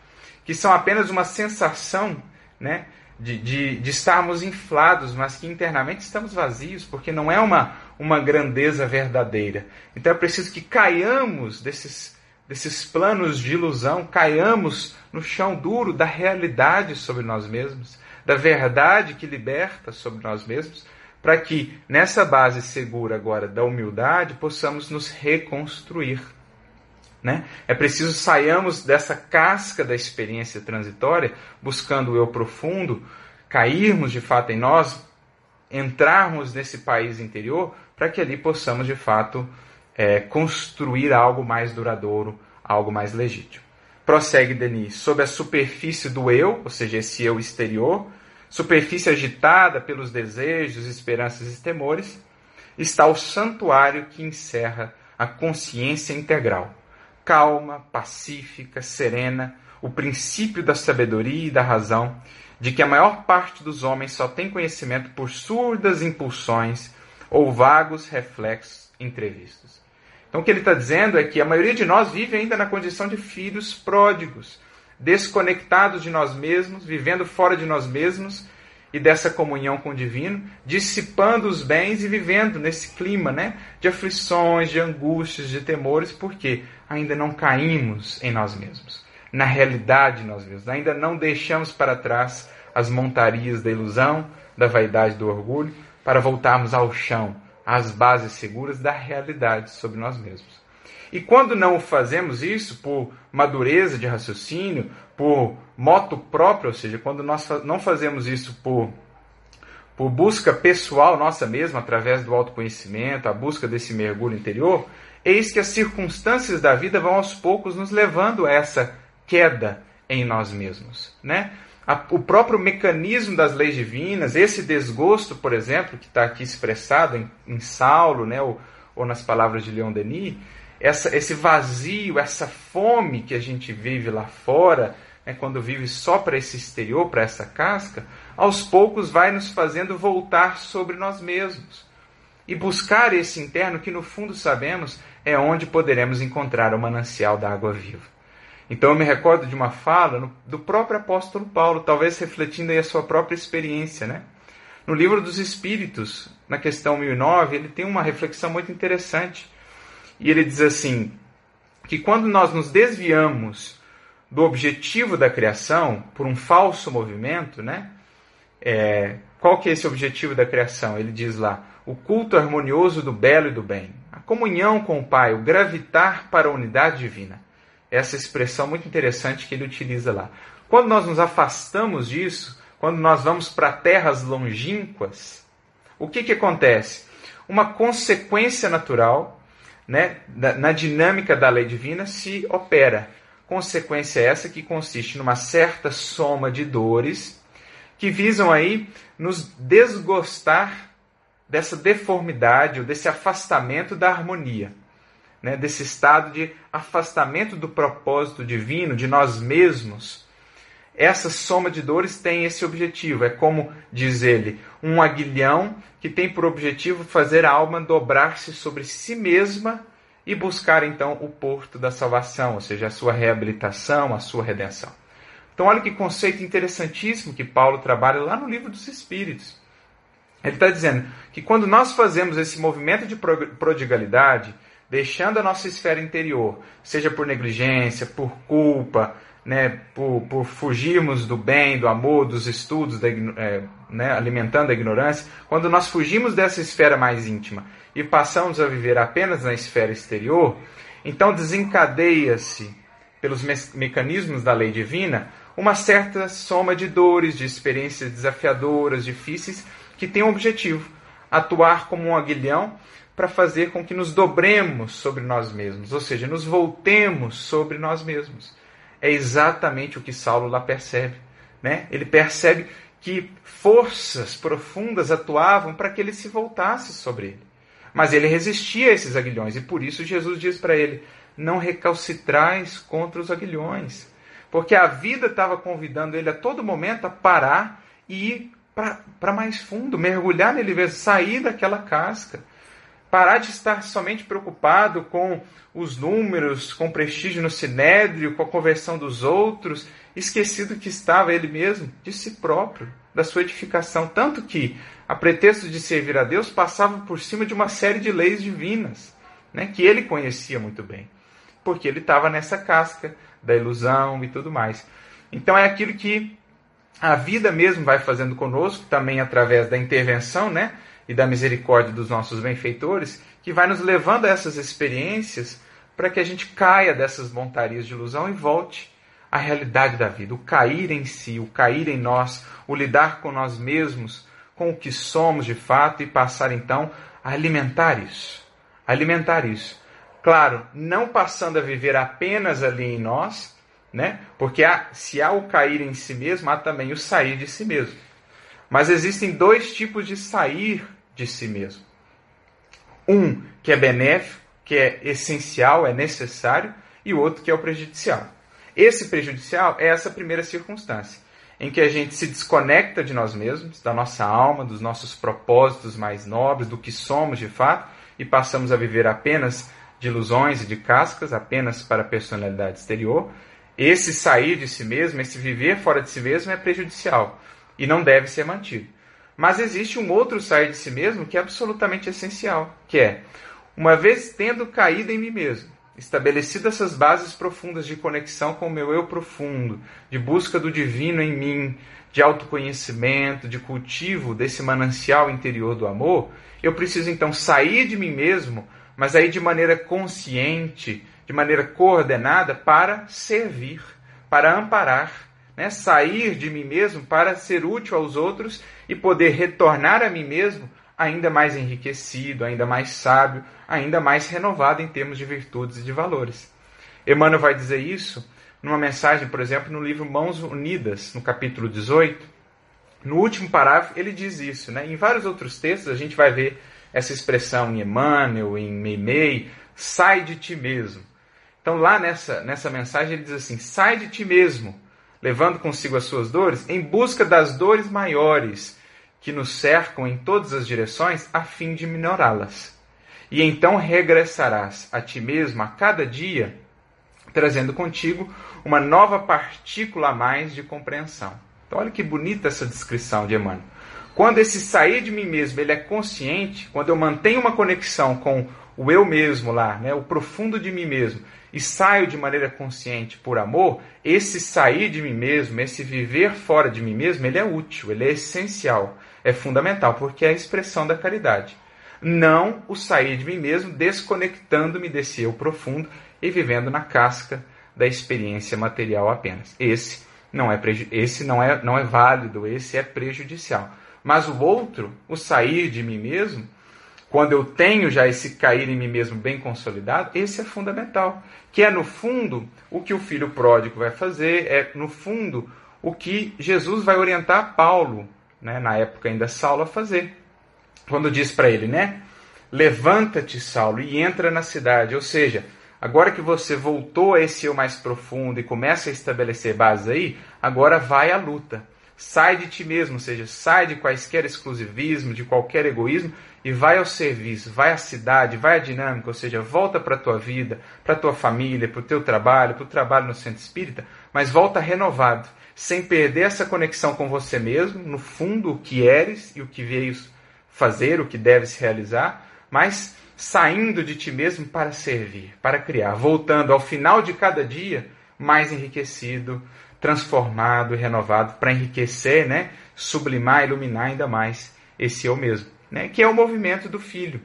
que são apenas uma sensação né, de, de, de estarmos inflados, mas que internamente estamos vazios, porque não é uma, uma grandeza verdadeira. Então é preciso que caiamos desses, desses planos de ilusão, caiamos no chão duro da realidade sobre nós mesmos, da verdade que liberta sobre nós mesmos, para que nessa base segura agora da humildade possamos nos reconstruir. Né? É preciso saiamos dessa casca da experiência transitória, buscando o eu profundo, cairmos de fato em nós, entrarmos nesse país interior, para que ali possamos de fato é, construir algo mais duradouro, algo mais legítimo. Prossegue Denis, sob a superfície do eu, ou seja, esse eu exterior, superfície agitada pelos desejos, esperanças e temores, está o santuário que encerra a consciência integral calma, pacífica, serena, o princípio da sabedoria e da razão, de que a maior parte dos homens só tem conhecimento por surdas impulsões ou vagos reflexos entrevistos. Então o que ele está dizendo é que a maioria de nós vive ainda na condição de filhos pródigos, desconectados de nós mesmos, vivendo fora de nós mesmos e dessa comunhão com o divino, dissipando os bens e vivendo nesse clima né, de aflições, de angústias, de temores, porque ainda não caímos em nós mesmos, na realidade de nós mesmos, ainda não deixamos para trás as montarias da ilusão, da vaidade, do orgulho, para voltarmos ao chão, às bases seguras da realidade sobre nós mesmos. E quando não fazemos isso por madureza de raciocínio, por moto próprio, ou seja, quando nós não fazemos isso por, por busca pessoal nossa mesma, através do autoconhecimento, a busca desse mergulho interior, eis que as circunstâncias da vida vão aos poucos nos levando a essa queda em nós mesmos. Né? o próprio mecanismo das leis divinas, esse desgosto, por exemplo, que está aqui expressado em, em Saulo, né, ou, ou nas palavras de Leon Denis, essa, esse vazio, essa fome que a gente vive lá fora, né, quando vive só para esse exterior, para essa casca, aos poucos vai nos fazendo voltar sobre nós mesmos e buscar esse interno que no fundo sabemos é onde poderemos encontrar o manancial da água viva. Então eu me recordo de uma fala do próprio apóstolo Paulo, talvez refletindo aí a sua própria experiência, né? No livro dos Espíritos, na questão 1009, ele tem uma reflexão muito interessante. E ele diz assim: que quando nós nos desviamos do objetivo da criação por um falso movimento, né? É, qual que é esse objetivo da criação? Ele diz lá: o culto harmonioso do belo e do bem, a comunhão com o Pai, o gravitar para a unidade divina. Essa expressão muito interessante que ele utiliza lá. Quando nós nos afastamos disso, quando nós vamos para terras longínquas, o que, que acontece? Uma consequência natural né, na dinâmica da lei divina se opera. Consequência essa que consiste numa certa soma de dores que visam aí nos desgostar dessa deformidade ou desse afastamento da harmonia, né, desse estado de afastamento do propósito divino, de nós mesmos. Essa soma de dores tem esse objetivo, é como diz ele, um aguilhão que tem por objetivo fazer a alma dobrar-se sobre si mesma e buscar então o porto da salvação, ou seja, a sua reabilitação, a sua redenção. Então, olha que conceito interessantíssimo que Paulo trabalha lá no livro dos Espíritos. Ele está dizendo que quando nós fazemos esse movimento de prodigalidade, deixando a nossa esfera interior, seja por negligência, por culpa, né, por, por fugirmos do bem, do amor, dos estudos, da, é, né, alimentando a ignorância, quando nós fugimos dessa esfera mais íntima e passamos a viver apenas na esfera exterior, então desencadeia-se, pelos me mecanismos da lei divina, uma certa soma de dores, de experiências desafiadoras, difíceis, que tem um objetivo atuar como um aguilhão para fazer com que nos dobremos sobre nós mesmos, ou seja, nos voltemos sobre nós mesmos. É exatamente o que Saulo lá percebe. Né? Ele percebe que forças profundas atuavam para que ele se voltasse sobre ele. Mas ele resistia a esses aguilhões e por isso Jesus diz para ele: Não recalcitrais contra os aguilhões. Porque a vida estava convidando ele a todo momento a parar e ir para mais fundo, mergulhar nele mesmo, sair daquela casca. Parar de estar somente preocupado com os números, com o prestígio no sinédrio, com a conversão dos outros, esquecido que estava ele mesmo, de si próprio, da sua edificação. Tanto que, a pretexto de servir a Deus, passava por cima de uma série de leis divinas, né, que ele conhecia muito bem, porque ele estava nessa casca da ilusão e tudo mais. Então é aquilo que a vida mesmo vai fazendo conosco, também através da intervenção né, e da misericórdia dos nossos benfeitores, que vai nos levando a essas experiências para que a gente caia dessas montarias de ilusão e volte à realidade da vida. O cair em si, o cair em nós, o lidar com nós mesmos, com o que somos de fato e passar então a alimentar isso. Alimentar isso. Claro, não passando a viver apenas ali em nós, né? Porque há, se há o cair em si mesmo, há também o sair de si mesmo. Mas existem dois tipos de sair de si mesmo. Um que é benéfico, que é essencial, é necessário, e o outro que é o prejudicial. Esse prejudicial é essa primeira circunstância, em que a gente se desconecta de nós mesmos, da nossa alma, dos nossos propósitos mais nobres, do que somos de fato, e passamos a viver apenas de ilusões e de cascas, apenas para a personalidade exterior, esse sair de si mesmo, esse viver fora de si mesmo é prejudicial e não deve ser mantido. Mas existe um outro sair de si mesmo que é absolutamente essencial, que é, uma vez tendo caído em mim mesmo, estabelecido essas bases profundas de conexão com o meu eu profundo, de busca do divino em mim, de autoconhecimento, de cultivo desse manancial interior do amor, eu preciso então sair de mim mesmo, mas aí de maneira consciente, de maneira coordenada para servir, para amparar, né? sair de mim mesmo para ser útil aos outros e poder retornar a mim mesmo ainda mais enriquecido, ainda mais sábio, ainda mais renovado em termos de virtudes e de valores. Emmanuel vai dizer isso numa mensagem, por exemplo, no livro Mãos Unidas, no capítulo 18. No último parágrafo, ele diz isso. Né? Em vários outros textos, a gente vai ver essa expressão em Emmanuel, em Meimei, sai de ti mesmo. Então, lá nessa, nessa mensagem, ele diz assim: sai de ti mesmo, levando consigo as suas dores, em busca das dores maiores que nos cercam em todas as direções, a fim de minorá-las. E então regressarás a ti mesmo a cada dia trazendo contigo uma nova partícula a mais de compreensão. Então, olha que bonita essa descrição de Emmanuel. Quando esse sair de mim mesmo ele é consciente, quando eu mantenho uma conexão com o eu mesmo lá, né, o profundo de mim mesmo, e saio de maneira consciente por amor, esse sair de mim mesmo, esse viver fora de mim mesmo, ele é útil, ele é essencial, é fundamental, porque é a expressão da caridade. Não o sair de mim mesmo desconectando-me desse eu profundo e vivendo na casca da experiência material apenas. Esse não é esse não é não é válido, esse é prejudicial. Mas o outro, o sair de mim mesmo, quando eu tenho já esse cair em mim mesmo bem consolidado, esse é fundamental. Que é, no fundo, o que o filho pródigo vai fazer, é, no fundo, o que Jesus vai orientar Paulo, né, na época ainda Saulo, a fazer. Quando diz para ele, né? Levanta-te, Saulo, e entra na cidade. Ou seja, agora que você voltou a esse eu mais profundo e começa a estabelecer bases aí, agora vai à luta. Sai de ti mesmo, ou seja, sai de quaisquer exclusivismo, de qualquer egoísmo e vai ao serviço, vai à cidade, vai à dinâmica, ou seja, volta para a tua vida, para a tua família, para o teu trabalho, para o trabalho no centro espírita, mas volta renovado, sem perder essa conexão com você mesmo, no fundo, o que eres e o que veio fazer, o que deves realizar, mas saindo de ti mesmo para servir, para criar, voltando ao final de cada dia mais enriquecido, transformado renovado para enriquecer, né, sublimar, iluminar ainda mais esse eu mesmo, né, que é o movimento do filho.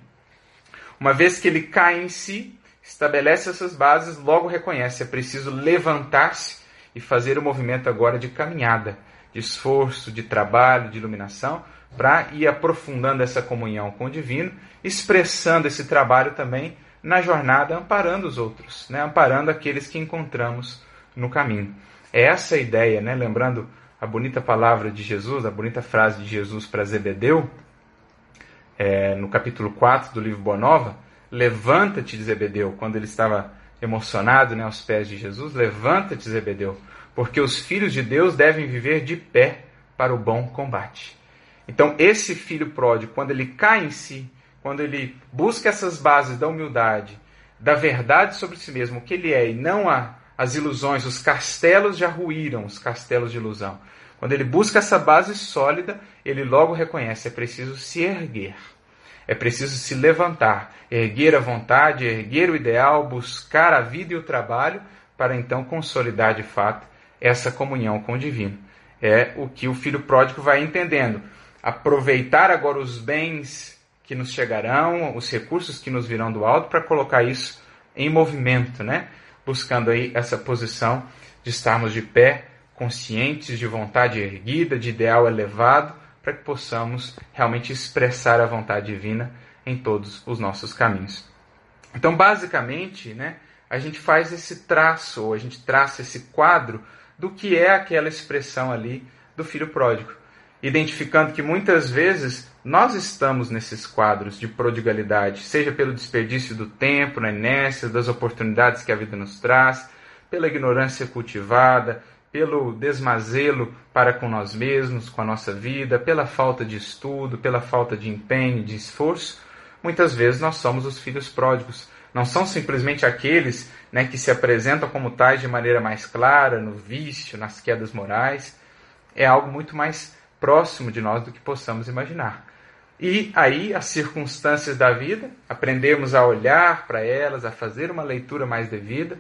Uma vez que ele cai em si, estabelece essas bases, logo reconhece, é preciso levantar-se e fazer o movimento agora de caminhada, de esforço, de trabalho, de iluminação, para ir aprofundando essa comunhão com o divino, expressando esse trabalho também na jornada, amparando os outros, né? amparando aqueles que encontramos no caminho. É essa a ideia, né? lembrando a bonita palavra de Jesus, a bonita frase de Jesus para Zebedeu, é, no capítulo 4 do livro Boa Nova, levanta-te, Zebedeu, quando ele estava emocionado né, aos pés de Jesus, levanta-te, Zebedeu, porque os filhos de Deus devem viver de pé para o bom combate. Então, esse filho pródigo, quando ele cai em si, quando ele busca essas bases da humildade, da verdade sobre si mesmo, o que ele é, e não a as ilusões, os castelos já ruíram, os castelos de ilusão. Quando ele busca essa base sólida, ele logo reconhece: é preciso se erguer, é preciso se levantar, erguer a vontade, erguer o ideal, buscar a vida e o trabalho, para então consolidar de fato essa comunhão com o divino. É o que o filho pródigo vai entendendo. Aproveitar agora os bens que nos chegarão, os recursos que nos virão do alto, para colocar isso em movimento, né? Buscando aí essa posição de estarmos de pé, conscientes de vontade erguida, de ideal elevado, para que possamos realmente expressar a vontade divina em todos os nossos caminhos. Então, basicamente, né, a gente faz esse traço, ou a gente traça esse quadro do que é aquela expressão ali do filho pródigo, identificando que muitas vezes nós estamos nesses quadros de prodigalidade, seja pelo desperdício do tempo, na inércia, das oportunidades que a vida nos traz, pela ignorância cultivada, pelo desmazelo para com nós mesmos, com a nossa vida, pela falta de estudo, pela falta de empenho, de esforço. Muitas vezes nós somos os filhos pródigos. Não são simplesmente aqueles né, que se apresentam como tais de maneira mais clara, no vício, nas quedas morais. É algo muito mais próximo de nós do que possamos imaginar. E aí as circunstâncias da vida, aprendemos a olhar para elas, a fazer uma leitura mais devida,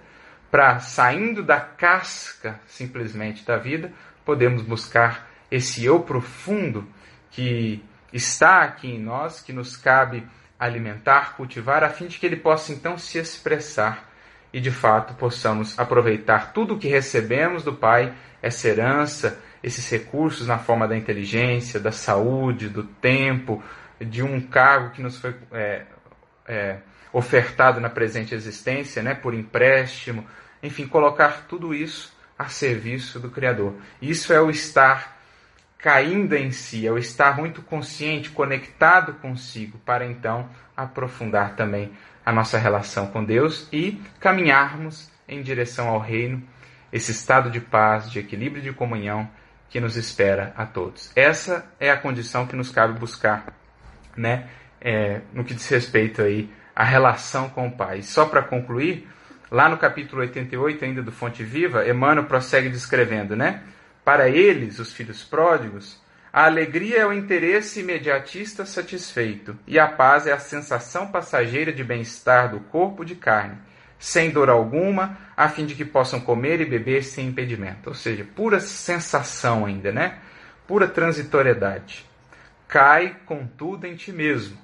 para saindo da casca simplesmente da vida, podemos buscar esse eu profundo que está aqui em nós, que nos cabe alimentar, cultivar, a fim de que ele possa então se expressar e de fato possamos aproveitar tudo o que recebemos do Pai, essa herança, esses recursos na forma da inteligência, da saúde, do tempo, de um cargo que nos foi é, é, ofertado na presente existência, né, por empréstimo, enfim, colocar tudo isso a serviço do Criador. Isso é o estar caindo em si, é o estar muito consciente, conectado consigo, para então aprofundar também a nossa relação com Deus e caminharmos em direção ao reino, esse estado de paz, de equilíbrio e de comunhão que nos espera a todos. Essa é a condição que nos cabe buscar, né, é, no que diz respeito aí à relação com o Pai. E só para concluir, Lá no capítulo 88, ainda do Fonte Viva, Emmanuel prossegue descrevendo, né? Para eles, os filhos pródigos, a alegria é o interesse imediatista satisfeito, e a paz é a sensação passageira de bem-estar do corpo de carne, sem dor alguma, a fim de que possam comer e beber sem impedimento. Ou seja, pura sensação ainda, né? Pura transitoriedade. Cai, contudo, em ti mesmo.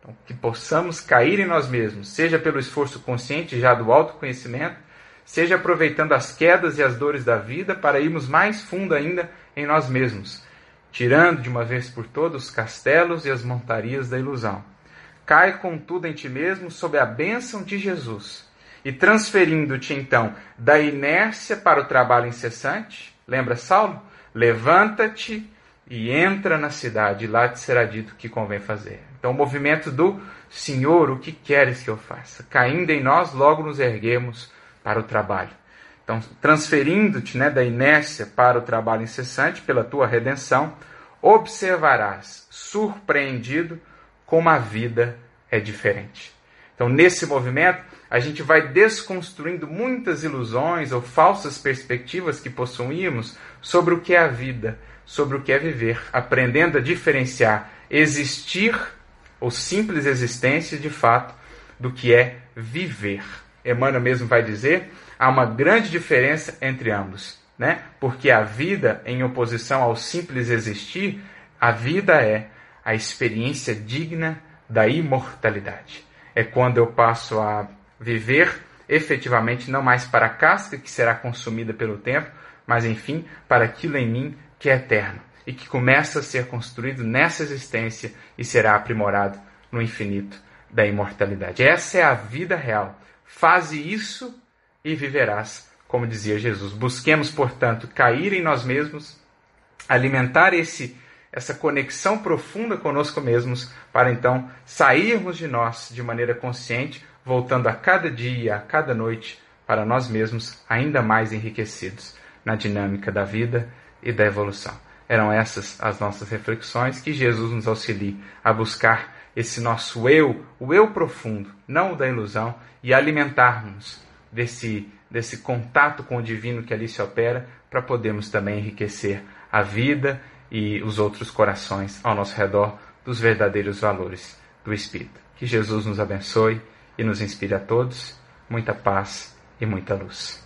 Então, que possamos cair em nós mesmos, seja pelo esforço consciente já do autoconhecimento, seja aproveitando as quedas e as dores da vida para irmos mais fundo ainda em nós mesmos, tirando de uma vez por todas os castelos e as montarias da ilusão. Cai, contudo, em ti mesmo sob a bênção de Jesus e transferindo-te então da inércia para o trabalho incessante, lembra Saulo? Levanta-te e entra na cidade, lá te será dito o que convém fazer. Então, o movimento do Senhor, o que queres que eu faça? Caindo em nós, logo nos erguemos para o trabalho. Então, transferindo-te né, da inércia para o trabalho incessante, pela tua redenção, observarás, surpreendido, como a vida é diferente. Então, nesse movimento, a gente vai desconstruindo muitas ilusões ou falsas perspectivas que possuímos sobre o que é a vida, sobre o que é viver, aprendendo a diferenciar existir ou simples existência de fato do que é viver. Emmanuel mesmo vai dizer, há uma grande diferença entre ambos, né? Porque a vida em oposição ao simples existir, a vida é a experiência digna da imortalidade. É quando eu passo a viver efetivamente não mais para a casca que será consumida pelo tempo, mas enfim para aquilo em mim que é eterno e que começa a ser construído nessa existência e será aprimorado no infinito da imortalidade. Essa é a vida real. Faze isso e viverás, como dizia Jesus. Busquemos, portanto, cair em nós mesmos, alimentar esse essa conexão profunda conosco mesmos, para então sairmos de nós de maneira consciente voltando a cada dia, a cada noite, para nós mesmos ainda mais enriquecidos na dinâmica da vida e da evolução. Eram essas as nossas reflexões, que Jesus nos auxilie a buscar esse nosso eu, o eu profundo, não o da ilusão, e alimentarmos desse, desse contato com o divino que ali se opera, para podermos também enriquecer a vida e os outros corações ao nosso redor dos verdadeiros valores do Espírito. Que Jesus nos abençoe e nos inspire a todos muita paz e muita luz.